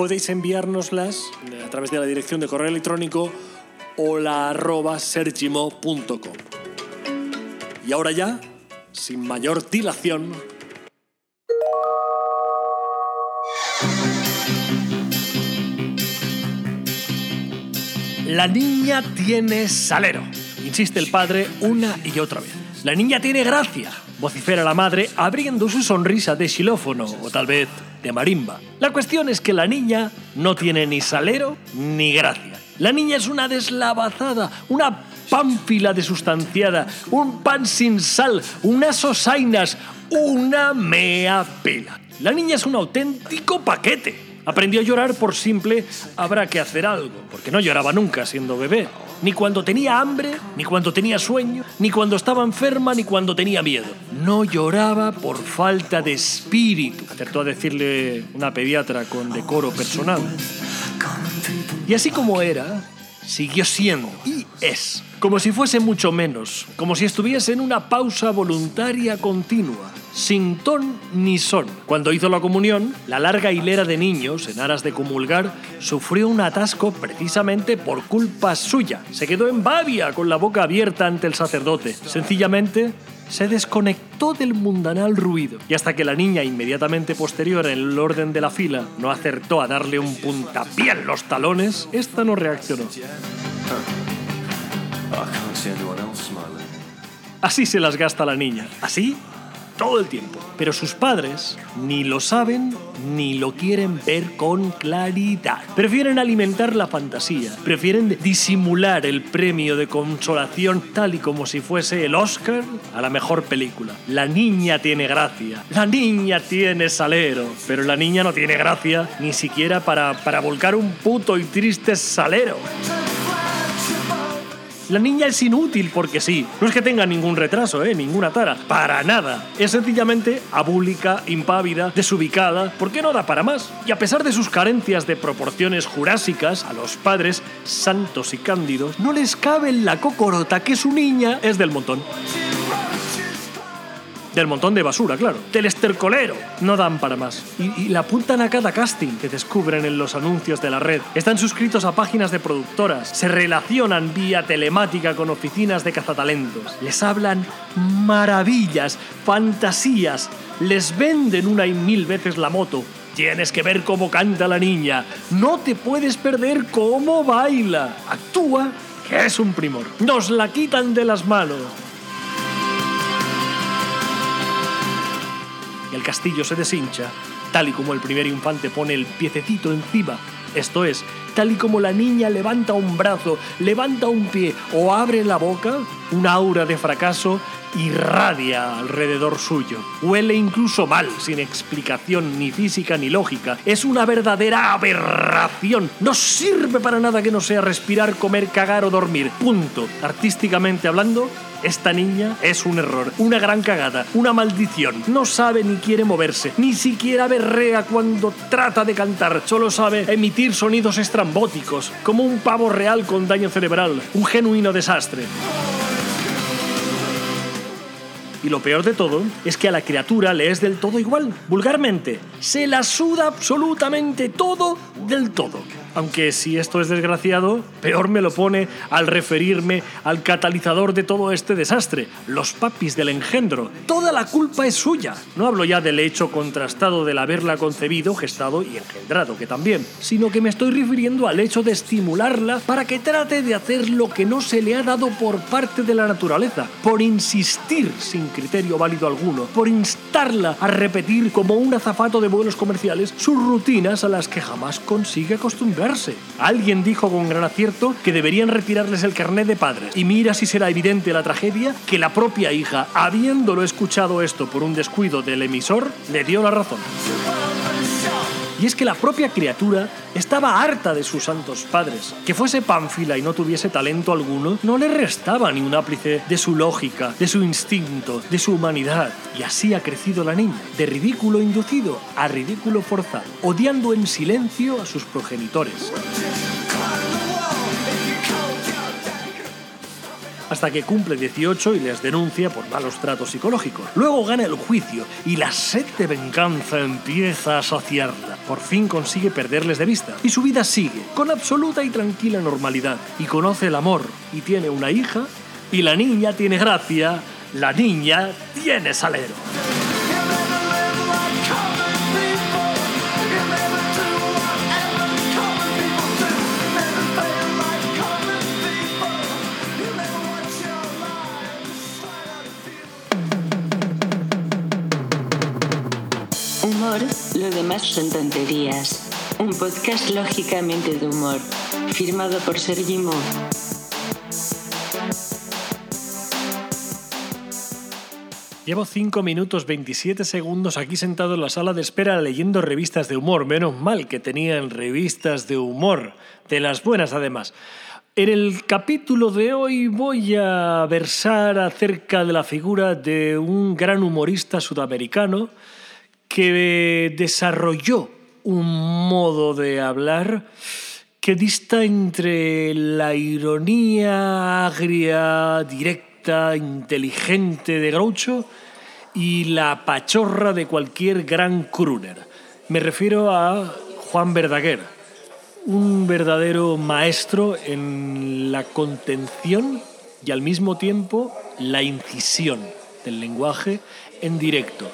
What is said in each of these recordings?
podéis enviárnoslas a través de la dirección de correo electrónico hola.sergimo.com. Y ahora ya, sin mayor dilación, La niña tiene salero, insiste el padre una y otra vez. La niña tiene gracia, vocifera la madre abriendo su sonrisa de xilófono o tal vez de marimba. La cuestión es que la niña no tiene ni salero ni gracia. La niña es una deslavazada, una pánfila desustanciada, un pan sin sal, unas sosainas, una mea pela. La niña es un auténtico paquete. Aprendió a llorar por simple habrá que hacer algo, porque no lloraba nunca siendo bebé. Ni cuando tenía hambre, ni cuando tenía sueño, ni cuando estaba enferma, ni cuando tenía miedo. No lloraba por falta de espíritu, acertó a decirle una pediatra con decoro personal. Y así como era, siguió siendo y es, como si fuese mucho menos, como si estuviese en una pausa voluntaria continua, sin ton ni son. Cuando hizo la comunión, la larga hilera de niños, en aras de comulgar, sufrió un atasco precisamente por culpa suya. Se quedó en babia con la boca abierta ante el sacerdote. Sencillamente se desconectó del mundanal ruido y hasta que la niña inmediatamente posterior en el orden de la fila no acertó a darle un puntapié en los talones, esta no reaccionó. Así se las gasta la niña. Así todo el tiempo. Pero sus padres ni lo saben ni lo quieren ver con claridad. Prefieren alimentar la fantasía, prefieren disimular el premio de consolación tal y como si fuese el Oscar a la mejor película. La niña tiene gracia, la niña tiene salero, pero la niña no tiene gracia ni siquiera para, para volcar un puto y triste salero. La niña es inútil porque sí. No es que tenga ningún retraso, ¿eh? ninguna tara. Para nada. Es sencillamente abúlica, impávida, desubicada, porque no da para más. Y a pesar de sus carencias de proporciones jurásicas, a los padres, santos y cándidos, no les cabe en la cocorota que su niña es del montón. Del montón de basura, claro. Del estercolero. No dan para más. Y, la apuntan a cada casting que descubren en los anuncios de la red. Están suscritos a páginas de productoras. Se relacionan vía telemática con oficinas de cazatalentos. Les hablan maravillas, fantasías. Les venden una y mil veces la moto. Tienes que ver cómo canta la niña. No te puedes perder cómo baila. Actúa, que es un primor. Nos la quitan de las manos. El castillo se deshincha, tal y como el primer infante pone el piececito encima, esto es, tal y como la niña levanta un brazo, levanta un pie o abre la boca, un aura de fracaso irradia alrededor suyo. Huele incluso mal, sin explicación ni física ni lógica. Es una verdadera aberración. No sirve para nada que no sea respirar, comer, cagar o dormir. Punto. Artísticamente hablando, esta niña es un error, una gran cagada, una maldición. No sabe ni quiere moverse, ni siquiera berrea cuando trata de cantar. Solo sabe emitir sonidos estrambóticos, como un pavo real con daño cerebral, un genuino desastre. Y lo peor de todo es que a la criatura le es del todo igual, vulgarmente. Se la suda absolutamente todo del todo. Aunque si esto es desgraciado, peor me lo pone al referirme al catalizador de todo este desastre, los papis del engendro. Toda la culpa es suya. No hablo ya del hecho contrastado del haberla concebido, gestado y engendrado, que también, sino que me estoy refiriendo al hecho de estimularla para que trate de hacer lo que no se le ha dado por parte de la naturaleza, por insistir sin criterio válido alguno, por instarla a repetir como un azafato de vuelos comerciales sus rutinas a las que jamás consigue Alguien dijo con gran acierto que deberían retirarles el carnet de padre. Y mira si será evidente la tragedia que la propia hija, habiéndolo escuchado esto por un descuido del emisor, le dio la razón. Y es que la propia criatura estaba harta de sus santos padres. Que fuese pánfila y no tuviese talento alguno no le restaba ni un ápice de su lógica, de su instinto, de su humanidad. Y así ha crecido la niña, de ridículo inducido a ridículo forzado, odiando en silencio a sus progenitores. Hasta que cumple 18 y les denuncia por malos tratos psicológicos. Luego gana el juicio y la sed de venganza empieza a saciarla. Por fin consigue perderles de vista y su vida sigue con absoluta y tranquila normalidad y conoce el amor y tiene una hija y la niña tiene gracia, la niña tiene salero. Son tonterías. Un podcast lógicamente de humor, firmado por Sergi Mo. Llevo 5 minutos 27 segundos aquí sentado en la sala de espera leyendo revistas de humor. Menos mal que tenían revistas de humor, de las buenas además. En el capítulo de hoy voy a versar acerca de la figura de un gran humorista sudamericano que desarrolló un modo de hablar que dista entre la ironía agria, directa, inteligente de Groucho y la pachorra de cualquier gran crooner. Me refiero a Juan Verdaguer, un verdadero maestro en la contención y al mismo tiempo la incisión del lenguaje en directo.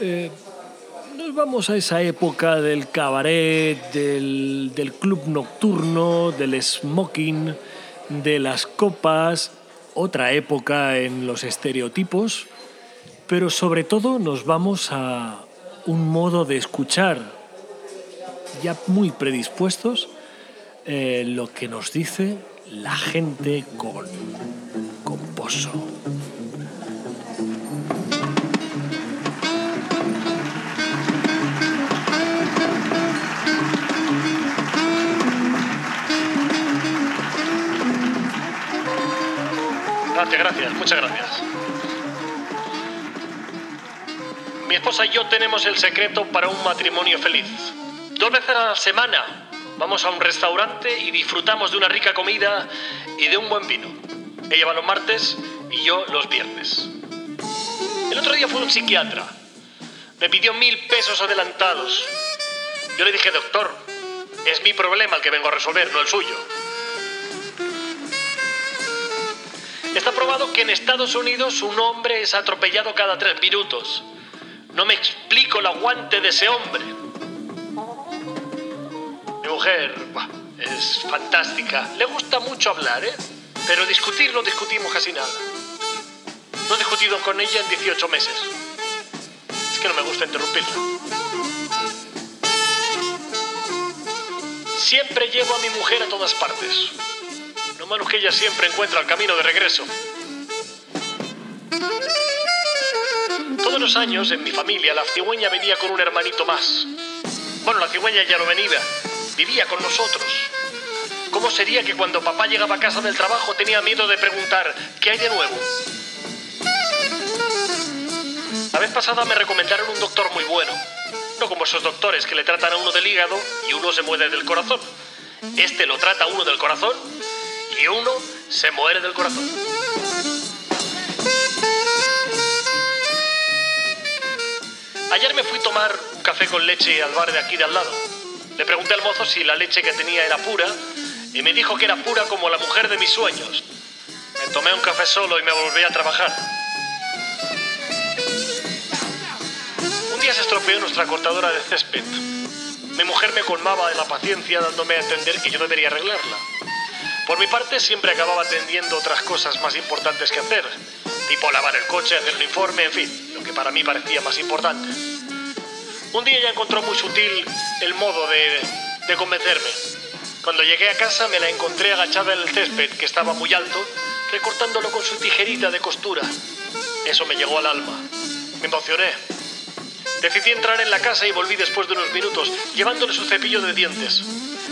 Eh, vamos a esa época del cabaret, del, del club nocturno, del smoking, de las copas, otra época en los estereotipos, pero sobre todo nos vamos a un modo de escuchar ya muy predispuestos eh, lo que nos dice la gente con, con pozo. Gracias, gracias, muchas gracias. Mi esposa y yo tenemos el secreto para un matrimonio feliz. Dos veces a la semana vamos a un restaurante y disfrutamos de una rica comida y de un buen vino. Ella va los martes y yo los viernes. El otro día fue un psiquiatra. Me pidió mil pesos adelantados. Yo le dije, doctor, es mi problema el que vengo a resolver, no el suyo. Está probado que en Estados Unidos un hombre es atropellado cada tres minutos. No me explico el aguante de ese hombre. Mi mujer es fantástica. Le gusta mucho hablar, ¿eh? Pero discutir no discutimos casi nada. No he discutido con ella en 18 meses. Es que no me gusta interrumpirla. Siempre llevo a mi mujer a todas partes. Es que ella siempre encuentra el camino de regreso. Todos los años en mi familia la cigüeña venía con un hermanito más. Bueno, la cigüeña ya no venía, vivía con nosotros. ¿Cómo sería que cuando papá llegaba a casa del trabajo tenía miedo de preguntar ¿qué hay de nuevo? La vez pasada me recomendaron un doctor muy bueno. No como esos doctores que le tratan a uno del hígado y uno se muere del corazón. Este lo trata a uno del corazón y uno se muere del corazón. Ayer me fui a tomar un café con leche al bar de aquí de al lado. Le pregunté al mozo si la leche que tenía era pura y me dijo que era pura como la mujer de mis sueños. Me tomé un café solo y me volví a trabajar. Un día se estropeó nuestra cortadora de césped. Mi mujer me colmaba de la paciencia dándome a entender que yo debería arreglarla. Por mi parte, siempre acababa atendiendo otras cosas más importantes que hacer, tipo lavar el coche, hacer un informe, en fin, lo que para mí parecía más importante. Un día ya encontró muy sutil el modo de, de convencerme. Cuando llegué a casa me la encontré agachada en el césped, que estaba muy alto, recortándolo con su tijerita de costura. Eso me llegó al alma. Me emocioné. Decidí entrar en la casa y volví después de unos minutos, llevándole su cepillo de dientes.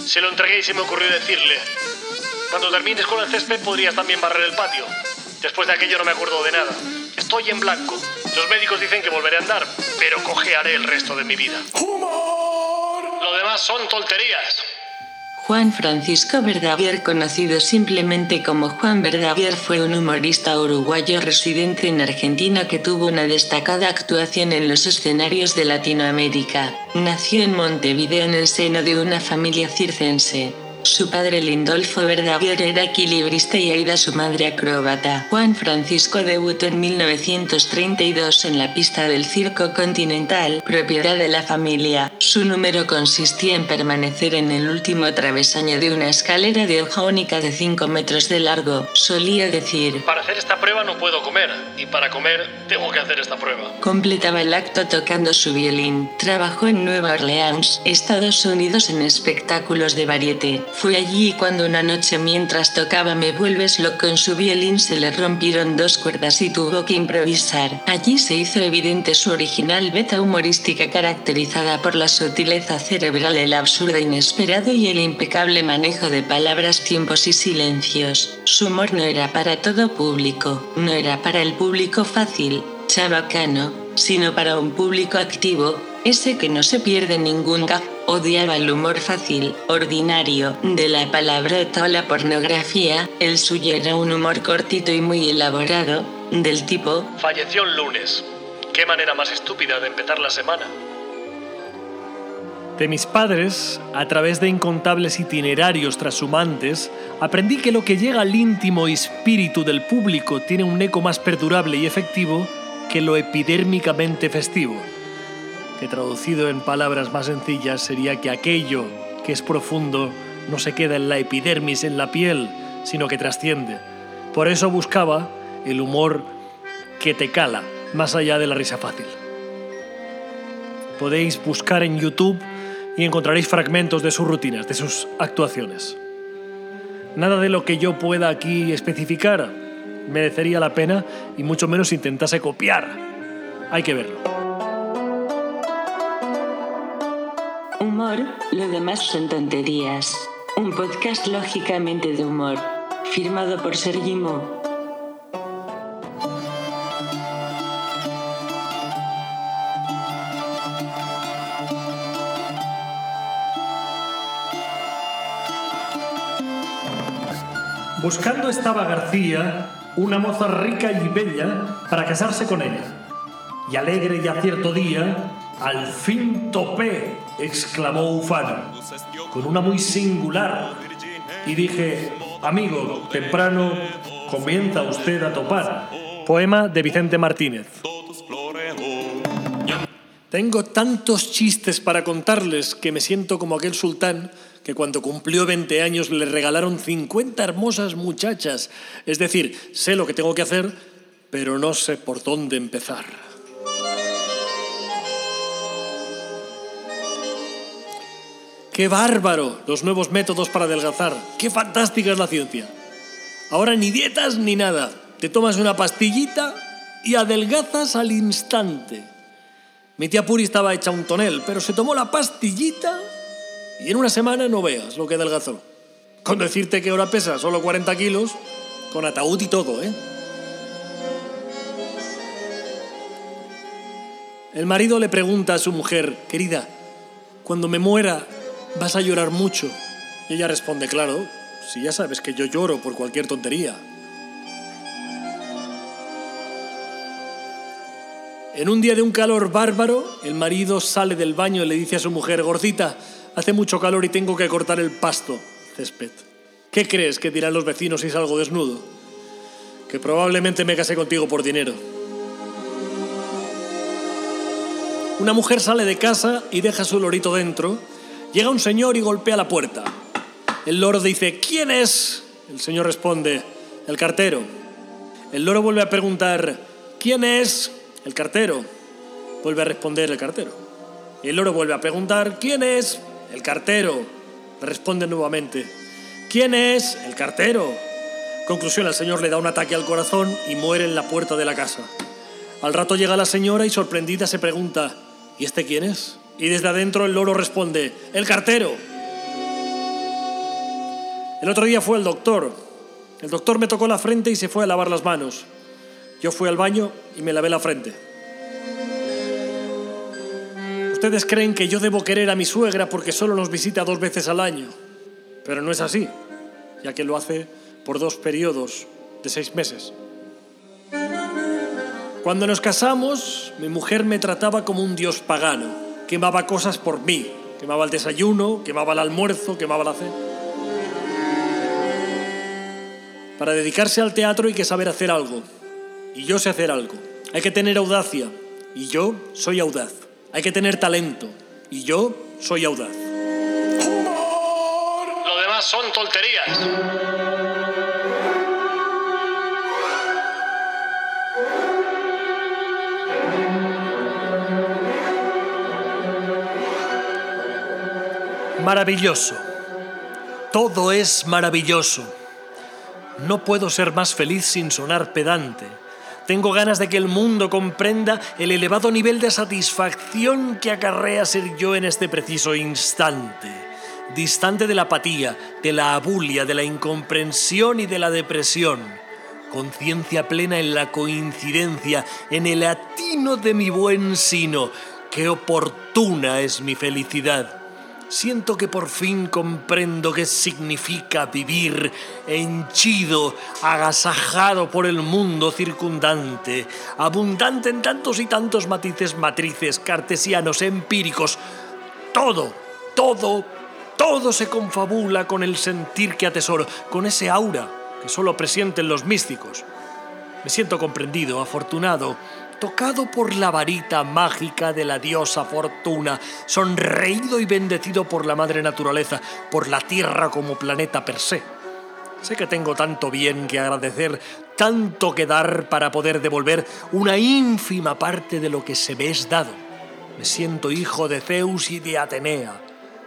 Se lo entregué y se me ocurrió decirle, cuando termines con el césped podrías también barrer el patio. Después de aquello no me acuerdo de nada. Estoy en blanco. Los médicos dicen que volveré a andar, pero cojearé el resto de mi vida. Lo demás son tonterías. Juan Francisco Verdavier, conocido simplemente como Juan Verdavier, fue un humorista uruguayo residente en Argentina que tuvo una destacada actuación en los escenarios de Latinoamérica. Nació en Montevideo en el seno de una familia circense. Su padre Lindolfo Verdavier era equilibrista y Aida su madre acróbata. Juan Francisco debutó en 1932 en la pista del Circo Continental, propiedad de la familia. Su número consistía en permanecer en el último travesaño de una escalera de hoja única de 5 metros de largo. Solía decir, Para hacer esta prueba no puedo comer, y para comer tengo que hacer esta prueba. completaba el acto tocando su violín. Trabajó en Nueva Orleans, Estados Unidos en espectáculos de variete. Fue allí cuando una noche mientras tocaba Me vuelves loco en su violín se le rompieron dos cuerdas y tuvo que improvisar. Allí se hizo evidente su original beta humorística caracterizada por la sutileza cerebral, el absurdo inesperado y el impecable manejo de palabras, tiempos y silencios. Su humor no era para todo público, no era para el público fácil, chabacano, sino para un público activo, ese que no se pierde ningún gag, odiaba el humor fácil, ordinario, de la palabrota o la pornografía, el suyo era un humor cortito y muy elaborado, del tipo, Falleció el lunes. Qué manera más estúpida de empezar la semana. De mis padres, a través de incontables itinerarios trashumantes, aprendí que lo que llega al íntimo espíritu del público tiene un eco más perdurable y efectivo que lo epidérmicamente festivo, que traducido en palabras más sencillas sería que aquello que es profundo no se queda en la epidermis, en la piel, sino que trasciende. Por eso buscaba el humor que te cala, más allá de la risa fácil. Podéis buscar en YouTube y encontraréis fragmentos de sus rutinas, de sus actuaciones. Nada de lo que yo pueda aquí especificar merecería la pena y mucho menos intentase copiar. Hay que verlo. Humor, lo demás son tonterías. Un podcast lógicamente de humor. Firmado por Sergi Mo. Buscando estaba García una moza rica y bella para casarse con ella. Y alegre y a cierto día, al fin topé, exclamó Ufano, con una muy singular. Y dije, amigo, temprano comienza usted a topar. Poema de Vicente Martínez. Tengo tantos chistes para contarles que me siento como aquel sultán que cuando cumplió 20 años le regalaron 50 hermosas muchachas. Es decir, sé lo que tengo que hacer, pero no sé por dónde empezar. ¡Qué bárbaro! Los nuevos métodos para adelgazar. ¡Qué fantástica es la ciencia! Ahora ni dietas ni nada. Te tomas una pastillita y adelgazas al instante. Mi tía Puri estaba hecha un tonel, pero se tomó la pastillita y en una semana no veas lo que adelgazó. Con decirte que ahora pesa solo 40 kilos, con ataúd y todo, ¿eh? El marido le pregunta a su mujer, querida, cuando me muera, ¿vas a llorar mucho? Y ella responde, claro, si ya sabes que yo lloro por cualquier tontería. En un día de un calor bárbaro, el marido sale del baño y le dice a su mujer, gordita, hace mucho calor y tengo que cortar el pasto, césped. ¿Qué crees que dirán los vecinos si salgo desnudo? Que probablemente me casé contigo por dinero. Una mujer sale de casa y deja su lorito dentro. Llega un señor y golpea la puerta. El loro dice, ¿quién es? El señor responde, el cartero. El loro vuelve a preguntar, ¿quién es? El cartero. Vuelve a responder el cartero. Y el loro vuelve a preguntar, ¿quién es? El cartero. Responde nuevamente, ¿quién es? El cartero. Conclusión, el señor le da un ataque al corazón y muere en la puerta de la casa. Al rato llega la señora y sorprendida se pregunta, ¿Y este quién es? Y desde adentro el loro responde, el cartero. El otro día fue el doctor. El doctor me tocó la frente y se fue a lavar las manos. Yo fui al baño y me lavé la frente. Ustedes creen que yo debo querer a mi suegra porque solo nos visita dos veces al año. Pero no es así, ya que lo hace por dos periodos de seis meses. Cuando nos casamos, mi mujer me trataba como un dios pagano. Quemaba cosas por mí. Quemaba el desayuno, quemaba el almuerzo, quemaba la cena. Para dedicarse al teatro hay que saber hacer algo. Y yo sé hacer algo. Hay que tener audacia. Y yo soy audaz. Hay que tener talento. Y yo soy audaz. Lo demás son tonterías. Maravilloso. Todo es maravilloso. No puedo ser más feliz sin sonar pedante. Tengo ganas de que el mundo comprenda el elevado nivel de satisfacción que acarrea ser yo en este preciso instante. Distante de la apatía, de la abulia, de la incomprensión y de la depresión. Conciencia plena en la coincidencia, en el atino de mi buen sino. Qué oportuna es mi felicidad. Siento que por fin comprendo qué significa vivir henchido, agasajado por el mundo circundante, abundante en tantos y tantos matices matrices, cartesianos, empíricos. Todo, todo, todo se confabula con el sentir que atesoro, con ese aura que solo presienten los místicos. Me siento comprendido, afortunado, tocado por la varita mágica de la diosa Fortuna, sonreído y bendecido por la madre naturaleza, por la Tierra como planeta per se. Sé que tengo tanto bien que agradecer, tanto que dar para poder devolver una ínfima parte de lo que se me es dado. Me siento hijo de Zeus y de Atenea.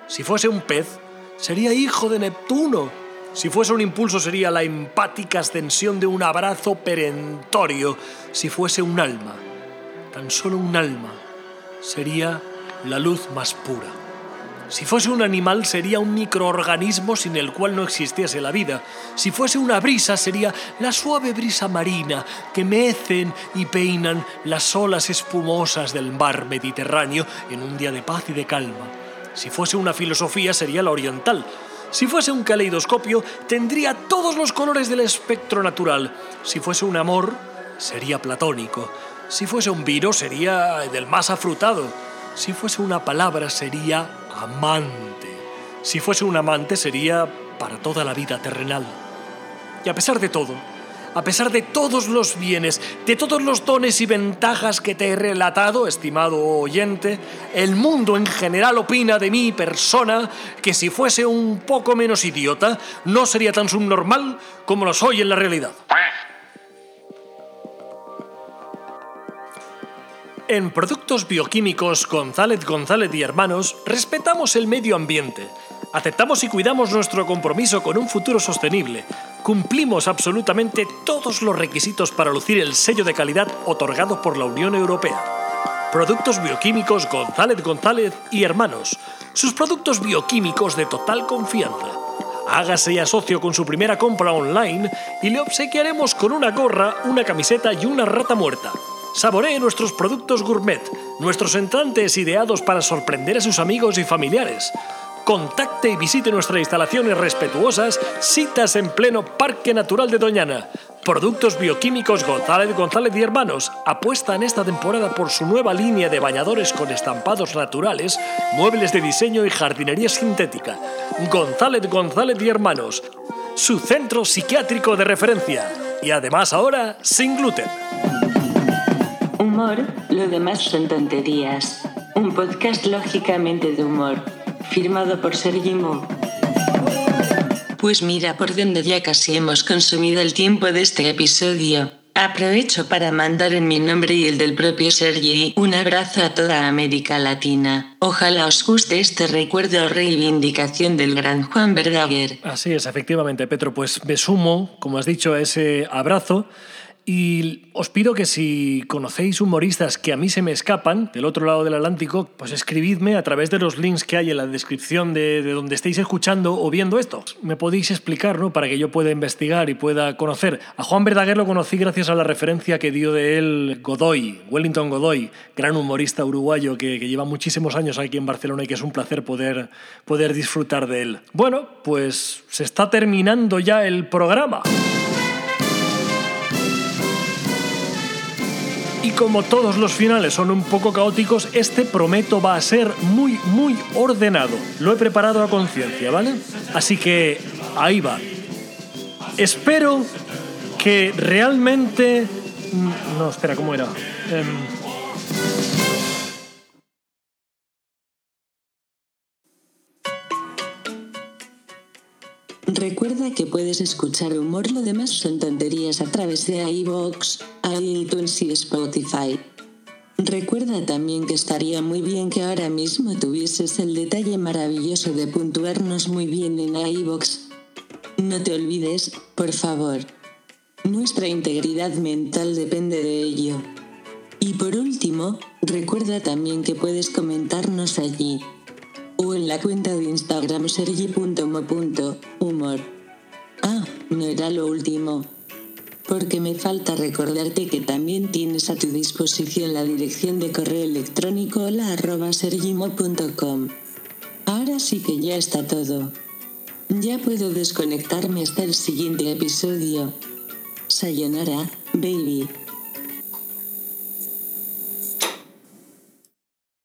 Si fuese un pez, sería hijo de Neptuno. Si fuese un impulso sería la empática ascensión de un abrazo perentorio. Si fuese un alma, tan solo un alma, sería la luz más pura. Si fuese un animal sería un microorganismo sin el cual no existiese la vida. Si fuese una brisa sería la suave brisa marina que mecen y peinan las olas espumosas del mar Mediterráneo en un día de paz y de calma. Si fuese una filosofía sería la oriental. Si fuese un caleidoscopio tendría todos los colores del espectro natural. Si fuese un amor sería platónico. Si fuese un vino sería del más afrutado. Si fuese una palabra sería amante. Si fuese un amante sería para toda la vida terrenal. Y a pesar de todo, a pesar de todos los bienes, de todos los dones y ventajas que te he relatado, estimado oyente, el mundo en general opina de mi persona que si fuese un poco menos idiota, no sería tan subnormal como lo soy en la realidad. En Productos Bioquímicos González González y Hermanos respetamos el medio ambiente, aceptamos y cuidamos nuestro compromiso con un futuro sostenible, cumplimos absolutamente todos los requisitos para lucir el sello de calidad otorgado por la Unión Europea. Productos Bioquímicos González González y Hermanos, sus productos bioquímicos de total confianza. Hágase ya socio con su primera compra online y le obsequiaremos con una gorra, una camiseta y una rata muerta. Saboree nuestros productos gourmet, nuestros entrantes ideados para sorprender a sus amigos y familiares. Contacte y visite nuestras instalaciones respetuosas, citas en pleno Parque Natural de Doñana. Productos Bioquímicos González González y Hermanos apuesta en esta temporada por su nueva línea de bañadores con estampados naturales, muebles de diseño y jardinería sintética. González González y Hermanos, su centro psiquiátrico de referencia. Y además ahora sin gluten. Humor, lo demás son tonterías. Un podcast lógicamente de humor. Firmado por Sergi Mo. Pues mira por donde ya casi hemos consumido el tiempo de este episodio. Aprovecho para mandar en mi nombre y el del propio Sergi un abrazo a toda América Latina. Ojalá os guste este recuerdo o reivindicación del gran Juan Verdaguer. Así es, efectivamente, Petro. Pues me sumo, como has dicho, a ese abrazo Y os pido que si conocéis humoristas que a mí se me escapan del otro lado del Atlántico, pues escribidme a través de los links que hay en la descripción de, de donde estéis escuchando o viendo esto. Me podéis explicar, ¿no? Para que yo pueda investigar y pueda conocer. A Juan Verdaguer lo conocí gracias a la referencia que dio de él Godoy, Wellington Godoy, gran humorista uruguayo que, que lleva muchísimos años aquí en Barcelona y que es un placer poder, poder disfrutar de él. Bueno, pues se está terminando ya el programa. Y como todos los finales son un poco caóticos, este prometo va a ser muy, muy ordenado. Lo he preparado a conciencia, ¿vale? Así que ahí va. Espero que realmente... mm, No, espera, ¿cómo era? Em, Recuerda que puedes escuchar humor, lo demás son tonterías a través de iVoox, iTunes y Spotify. Recuerda también que estaría muy bien que ahora mismo tuvieses el detalle maravilloso de puntuarnos muy bien en iVoox. No te olvides, por favor. Nuestra integridad mental depende de ello. Y por último, recuerda también que puedes comentarnos allí o en la cuenta de Instagram sergi.mo.humor. Ah, no era lo último. Porque me falta recordarte que también tienes a tu disposición la dirección de correo electrónico hola arroba sergimo.com. Ahora sí que ya está todo. Ya puedo desconectarme hasta el siguiente episodio. Sayonara, baby.